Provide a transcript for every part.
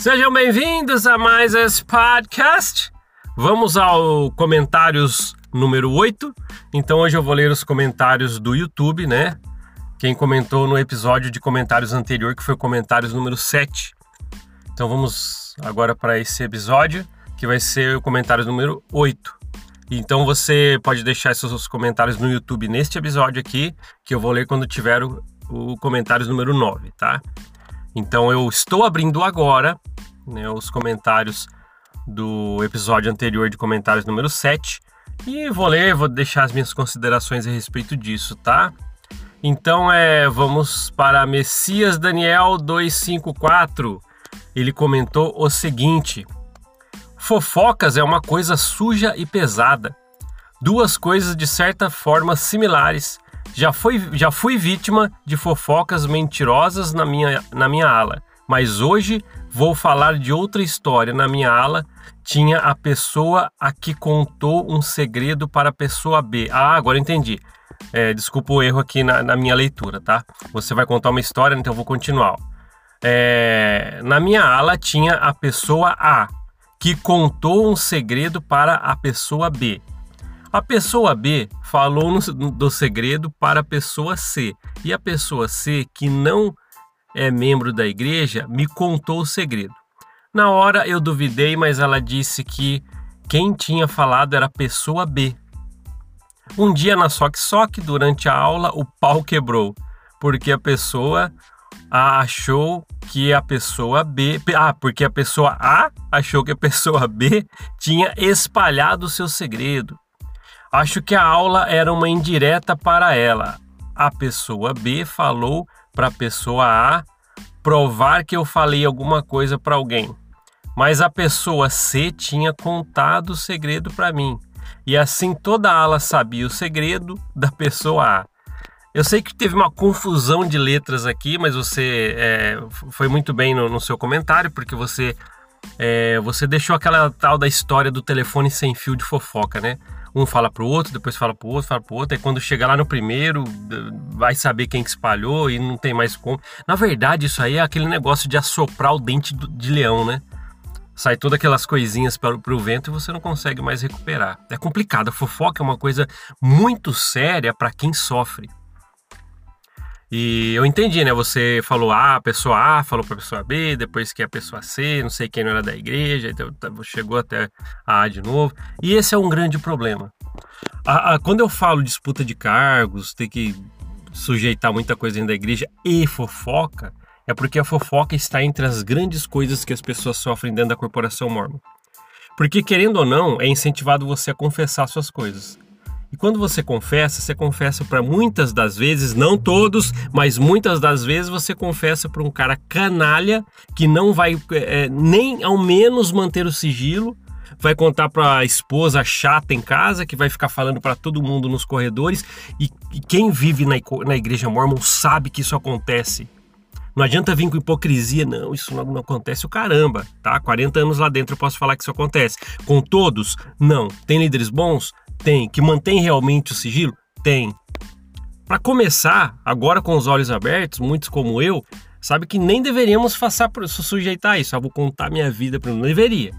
Sejam bem-vindos a mais esse podcast. Vamos ao comentários número 8. Então hoje eu vou ler os comentários do YouTube, né? Quem comentou no episódio de comentários anterior, que foi comentários número 7. Então vamos agora para esse episódio, que vai ser o comentário número 8. Então você pode deixar seus comentários no YouTube neste episódio aqui, que eu vou ler quando tiver o, o comentários número 9, tá? Então eu estou abrindo agora né, os comentários do episódio anterior de comentários número 7 e vou ler, vou deixar as minhas considerações a respeito disso, tá? Então é, vamos para Messias Daniel 254. Ele comentou o seguinte: Fofocas é uma coisa suja e pesada. Duas coisas de certa forma similares. Já, foi, já fui vítima de fofocas mentirosas na minha, na minha ala, mas hoje vou falar de outra história. Na minha ala tinha a pessoa a que contou um segredo para a pessoa B. Ah, agora entendi. É, desculpa o erro aqui na, na, minha leitura, tá? Você vai contar uma história, então eu vou continuar. É, na minha ala tinha a pessoa A que contou um segredo para a pessoa B. A pessoa B falou no, do segredo para a pessoa C e a pessoa C, que não é membro da igreja, me contou o segredo. Na hora eu duvidei, mas ela disse que quem tinha falado era a pessoa B. Um dia na Soc Soc, durante a aula, o pau quebrou, porque a pessoa A achou que a pessoa B. Ah, porque a pessoa A achou que a pessoa B tinha espalhado o seu segredo. Acho que a aula era uma indireta para ela. A pessoa B falou para a pessoa A provar que eu falei alguma coisa para alguém. Mas a pessoa C tinha contado o segredo para mim. E assim toda a ala sabia o segredo da pessoa A. Eu sei que teve uma confusão de letras aqui, mas você é, foi muito bem no, no, seu comentário, porque você, é, você deixou aquela tal da história do telefone sem fio de fofoca, né? Um fala pro outro, depois fala pro outro, fala pro outro, e quando chega lá no primeiro, vai saber quem que espalhou e não tem mais como. Na verdade, isso aí é aquele negócio de assoprar o dente de leão, né? Sai todas aquelas coisinhas para o vento e você não consegue mais recuperar. É complicado. A fofoca é uma coisa muito séria para quem sofre. E eu entendi, né? Você falou A, a pessoa A falou para a pessoa B, depois que a pessoa C, não sei quem não era da igreja, então tá, chegou até a A de novo. E esse é um grande problema. A, a, quando eu falo disputa de cargos, ter que sujeitar muita coisa dentro da igreja e fofoca, é porque a fofoca está entre as grandes coisas que as pessoas sofrem dentro da corporação mormon. Porque, querendo ou não, é incentivado você a confessar suas coisas. E quando você confessa, você confessa para muitas das vezes, não todos, mas muitas das vezes você confessa para um cara canalha que não vai é, nem ao menos manter o sigilo, vai contar para a esposa chata em casa, que vai ficar falando para todo mundo nos corredores. E, e quem vive na, na igreja mormon sabe que isso acontece. Não adianta vir com hipocrisia, não, isso não, não, acontece o caramba, tá? 40 anos lá dentro eu posso falar que isso acontece. Com todos? Não. Tem líderes bons? Tem. Que mantém realmente o sigilo? Tem. Para começar, agora com os olhos abertos, muitos como eu, sabe que nem deveríamos passar por sujeitar isso. Eu vou contar minha vida para não deveria.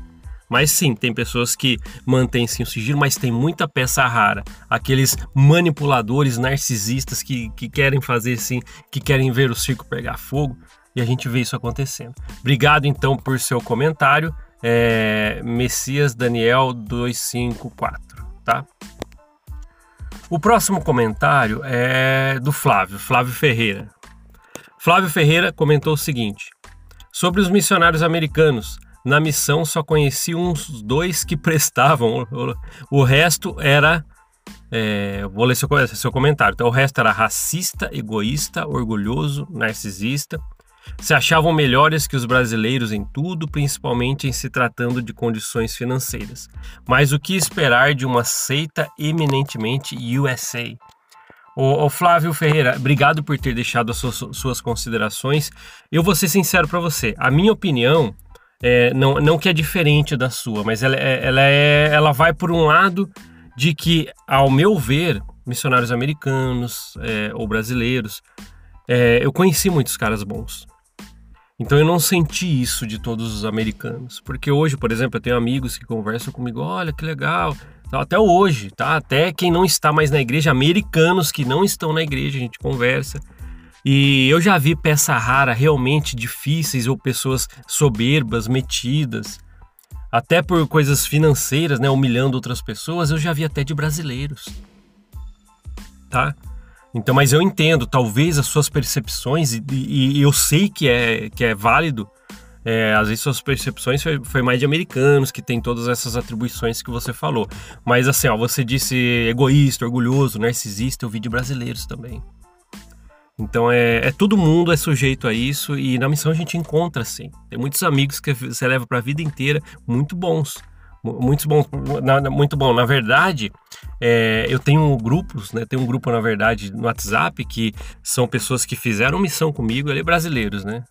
Mas sim, tem pessoas que mantêm sim o sigilo, mas tem muita peça rara. Aqueles manipuladores narcisistas que, que querem fazer assim, que querem ver o circo pegar fogo. E a gente vê isso acontecendo. Obrigado então por seu comentário. É, Messias Daniel 254 tá? O próximo comentário é do Flávio, Flávio Ferreira. Flávio Ferreira comentou o seguinte: sobre os missionários americanos. Na missão só conheci uns dois que prestavam, o resto era. É, vou ler seu, seu comentário. Então, o resto era racista, egoísta, orgulhoso, narcisista, se achavam melhores que os brasileiros em tudo, principalmente em se tratando de condições financeiras. Mas o que esperar de uma seita eminentemente USA? O, Flávio Ferreira, obrigado por ter deixado as suas, suas considerações. Eu vou ser sincero para você, a minha opinião é, não, não que é diferente da sua, mas ela, é, ela, é, ela vai por um lado de que, ao meu ver, missionários americanos é, ou brasileiros, é, eu conheci muitos caras bons. Então eu não senti isso de todos os americanos, porque hoje, por exemplo, eu tenho amigos que conversam comigo, olha que legal, até hoje, tá? Até quem não está mais na igreja, americanos que não estão na igreja, a gente conversa. E eu já vi peça rara realmente difíceis ou pessoas soberbas, metidas, até por coisas financeiras, né, humilhando outras pessoas, eu já vi até de brasileiros. Tá? Então, mas eu entendo, talvez as suas percepções, e, e eu sei que é, que é válido, é, às vezes suas percepções foi, foi, mais de americanos, que tem todas essas atribuições que você falou. Mas assim, ó, você disse egoísta, orgulhoso, narcisista, eu vi de brasileiros também. Então é, é, todo mundo é sujeito a isso e na missão a gente encontra assim. Tem muitos amigos que você leva para a vida inteira, muito bons, muito bons, muito bom. Na verdade, é, eu tenho grupos, né? Tenho um grupo na verdade no WhatsApp que são pessoas que fizeram missão comigo, ele é brasileiros, né?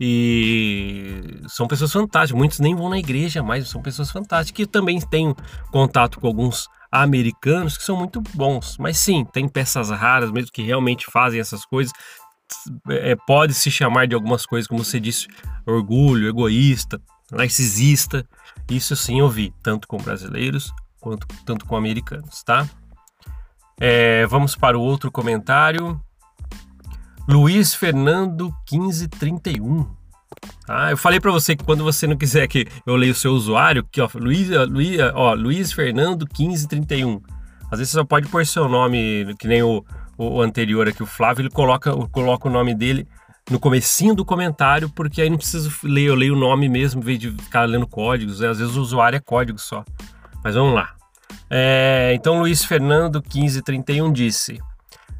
E são pessoas fantásticas. Muitos nem vão na igreja mais, são pessoas fantásticas. Que também tenho contato com alguns americanos que são muito bons. Mas sim, tem peças raras mesmo que realmente fazem essas coisas. É, pode se chamar de algumas coisas, como você disse, orgulho, egoísta, narcisista. Isso sim eu vi, tanto com brasileiros quanto tanto com americanos, tá? É, vamos para o outro comentário. Luiz Fernando 1531. Ah, eu falei para você que quando você não quiser que eu leia o seu usuário, que ó, Luiz, Luiz, ó, Luiz Fernando 1531. Às vezes você só pode pôr seu nome, que nem o, o anterior aqui, o Flávio, ele coloca, coloca o nome dele no comecinho do comentário, porque aí não preciso ler, eu leio o nome mesmo, em vez de ficar lendo códigos. Né? Às vezes o usuário é código só. Mas vamos lá. É, então, Luiz Fernando 1531 disse: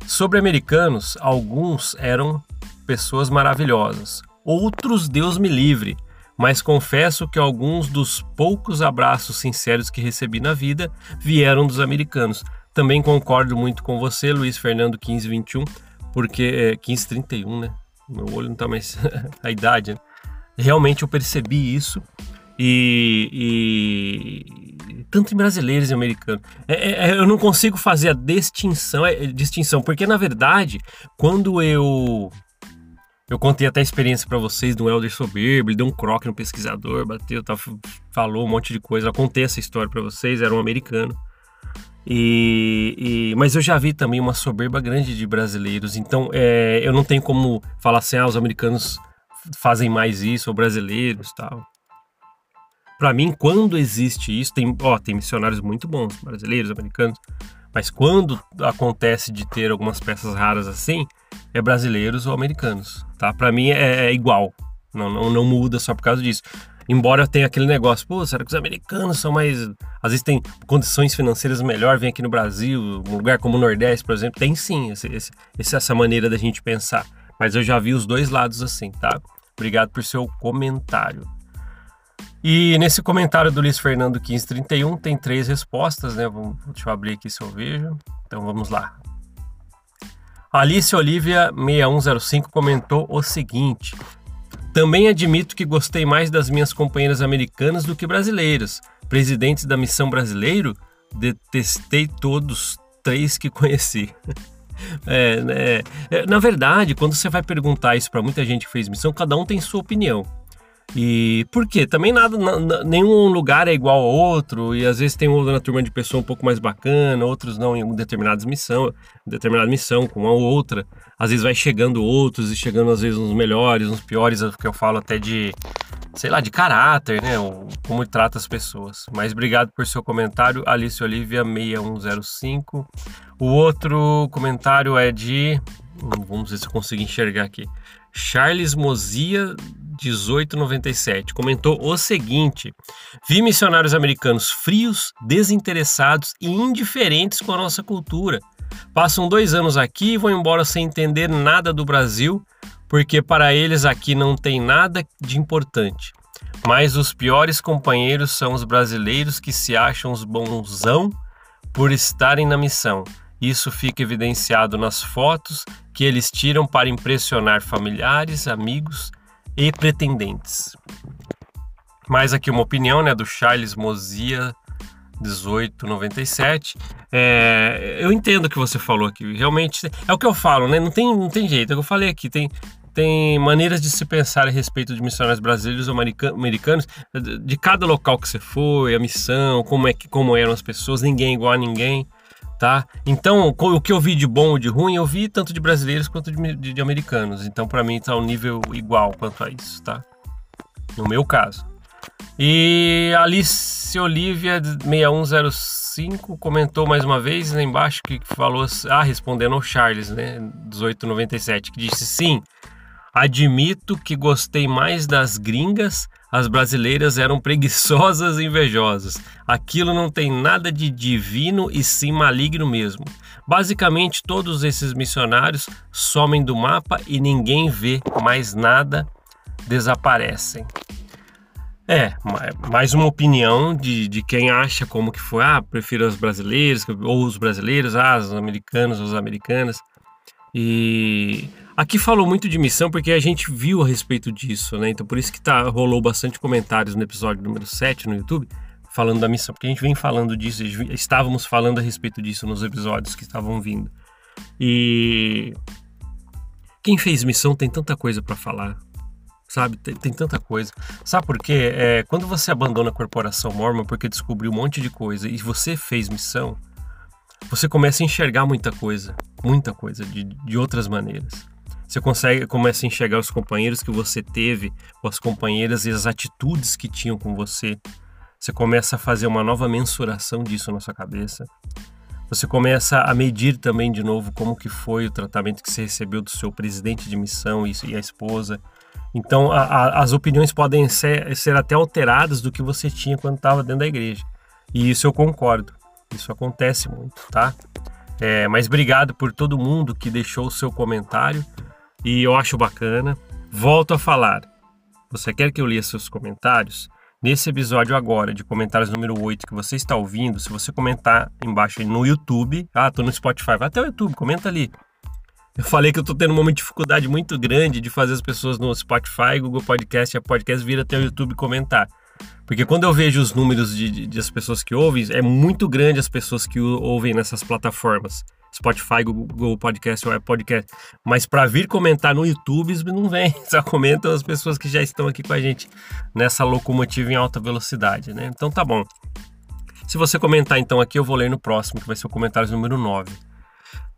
Sobre americanos, alguns eram pessoas maravilhosas, outros Deus me livre, mas confesso que alguns dos poucos abraços sinceros que recebi na vida vieram dos americanos. Também concordo muito com você, Luiz Fernando 1521, porque é 1531, né? Meu olho não tá mais a idade. Né? Realmente eu percebi isso e, e, tanto em brasileiros e americanos. É, é, é, eu não consigo fazer a distinção, é, distinção, porque na verdade, quando eu eu contei até a experiência para vocês do Elder Soberbo, ele deu um croque no pesquisador, bateu, tá, falou um monte de coisa. Eu contei essa história para vocês, era um americano. E, e, mas eu já vi também uma soberba grande de brasileiros, então é, eu não tenho como falar assim, ah, os americanos fazem mais isso, ou brasileiros tal para mim, quando existe isso, tem, ó, tem missionários muito bons, brasileiros, americanos, mas quando acontece de ter algumas peças raras assim, é brasileiros ou americanos, tá? Para mim é, é, igual, não, não, não muda só por causa disso. Embora tenha aquele negócio, pô, será que os americanos são mais. Às vezes tem condições financeiras melhor, vem aqui no Brasil, um lugar como o Nordeste, por exemplo, tem sim esse, esse, essa maneira da gente pensar. Mas eu já vi os dois lados assim, tá? Obrigado por seu comentário. E nesse comentário do Luiz Fernando 1531 tem três respostas, né? Vamos, deixa eu abrir aqui se eu vejo. Então vamos lá. Alice Olivia 6105 comentou o seguinte: Também admito que gostei mais das minhas companheiras americanas do que brasileiras. Presidentes da missão brasileiro, detestei todos três que conheci. É, né? É, na verdade, quando você vai perguntar isso para muita gente que fez missão, cada um tem sua opinião. E por quê? Também nada, nenhum lugar é igual ao outro, e às vezes tem uma turma de pessoa um pouco mais bacana, outros não em determinadas missão, determinada missão com uma ou outra. Às vezes vai chegando outros e chegando às vezes uns melhores, uns piores, é que eu falo até de, sei lá, de caráter, né? Como trata as pessoas. Mas obrigado por seu comentário, Alice Olivia 6105. O outro comentário é de, vamos ver se eu consigo enxergar aqui. Charles Mozia 1897 comentou o seguinte: Vi missionários americanos frios, desinteressados e indiferentes com a nossa cultura. Passam dois anos aqui e vão embora sem entender nada do Brasil, porque para eles aqui não tem nada de importante. Mas os piores companheiros são os brasileiros que se acham os bonzão por estarem na missão. Isso fica evidenciado nas fotos que eles tiram para impressionar familiares, amigos e pretendentes. Mais aqui uma opinião né, do Charles Mozia 1897. É, eu entendo o que você falou aqui. Realmente é o que eu falo, né? Não tem, não tem jeito. É o que eu falei aqui. Tem, tem maneiras de se pensar a respeito de missionários brasileiros ou americanos, de cada local que você foi, a missão, como é que como eram as pessoas, ninguém é igual a ninguém, tá? Então, o que eu vi de bom ou de ruim, eu vi tanto de brasileiros quanto de, de, de americanos. Então, para mim, tá um nível igual quanto a isso, tá? No meu caso. E Alice Olivia 6105 comentou mais uma vez lá embaixo que falou, ah, respondendo ao Charles, né, 1897, que disse sim, admito que gostei mais das gringas, as brasileiras eram preguiçosas e invejosas. Aquilo não tem nada de divino e sim maligno mesmo. Basicamente, todos esses missionários somem do mapa e ninguém vê mais nada, desaparecem. É, mais uma opinião de, de quem acha como que foi, ah, prefiro os brasileiros, ou os brasileiros, ah, os americanos, as americanas. E aqui falou muito de missão porque a gente viu a respeito disso, né? Então por isso que tá, rolou bastante comentários no episódio número 7 no YouTube, falando da missão, porque a gente vem falando disso, estávamos falando a respeito disso nos episódios que estavam vindo. E quem fez missão tem tanta coisa para falar, sabe? Tem, tem, tanta coisa. Sabe por quê? É, quando você abandona a corporação mormon porque descobriu um monte de coisa e você fez missão, você começa a enxergar muita coisa, muita coisa, de, de outras maneiras. Você consegue, começa a enxergar os companheiros que você teve, ou as companheiras e as atitudes que tinham com você. Você começa a fazer uma nova mensuração disso na sua cabeça. Você começa a medir também de novo como que foi o tratamento que você recebeu do seu presidente de missão e a esposa. Então, a, a, as opiniões podem ser, ser até alteradas do que você tinha quando estava dentro da igreja. E isso eu concordo. Isso acontece muito, tá? É, mas obrigado por todo mundo que deixou o seu comentário e eu acho bacana. Volto a falar. Você quer que eu leia seus comentários? Nesse episódio agora, de comentários número 8 que você está ouvindo, se você comentar embaixo no YouTube, ah, tô no Spotify, vai até o YouTube, comenta ali. Eu falei que eu tô tendo uma dificuldade muito grande de fazer as pessoas no Spotify, Google Podcast e a Podcast vir até o YouTube comentar. Porque quando eu vejo os números de, de, de, as pessoas que ouvem, é muito grande as pessoas que ouvem nessas plataformas. Spotify, Google Podcast Apple Podcast. Mas para vir comentar no YouTube, não vem. Só comentam as pessoas que já estão aqui com a gente nessa locomotiva em alta velocidade, né? Então tá bom. Se você comentar então aqui, eu vou ler no próximo, que vai ser o comentário número 9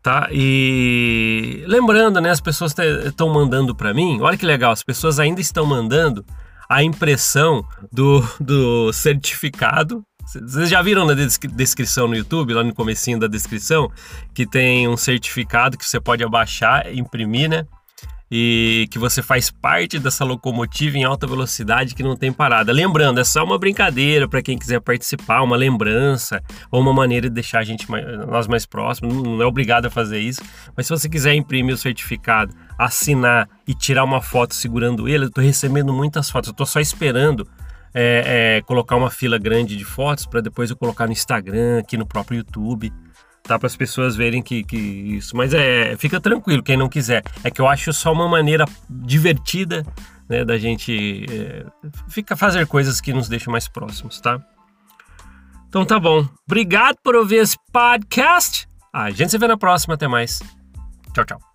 tá? E lembrando, né, as pessoas estão mandando para mim. Olha que legal, as pessoas ainda estão mandando a impressão do, do certificado. Vocês já viram na descrição no YouTube, lá no comecinho da descrição, que tem um certificado que você pode abaixar, imprimir, né? e que você faz parte dessa locomotiva em alta velocidade que não tem parada. Lembrando, é só uma brincadeira para quem quiser participar, uma lembrança ou uma maneira de deixar a gente mais, nós mais próximos. Não é obrigado a fazer isso, mas se você quiser imprimir o certificado, assinar e tirar uma foto segurando ele, eu estou recebendo muitas fotos. Eu estou só esperando é, é, colocar uma fila grande de fotos para depois eu colocar no Instagram, aqui no próprio YouTube tá? Para as pessoas verem que, que isso. Mas é, fica tranquilo, quem não quiser. É que eu acho só uma maneira divertida né, da gente é, fica fazer coisas que nos deixam mais próximos, tá? Então tá bom. Obrigado por ouvir esse podcast. A gente se vê na próxima. Até mais. Tchau, tchau.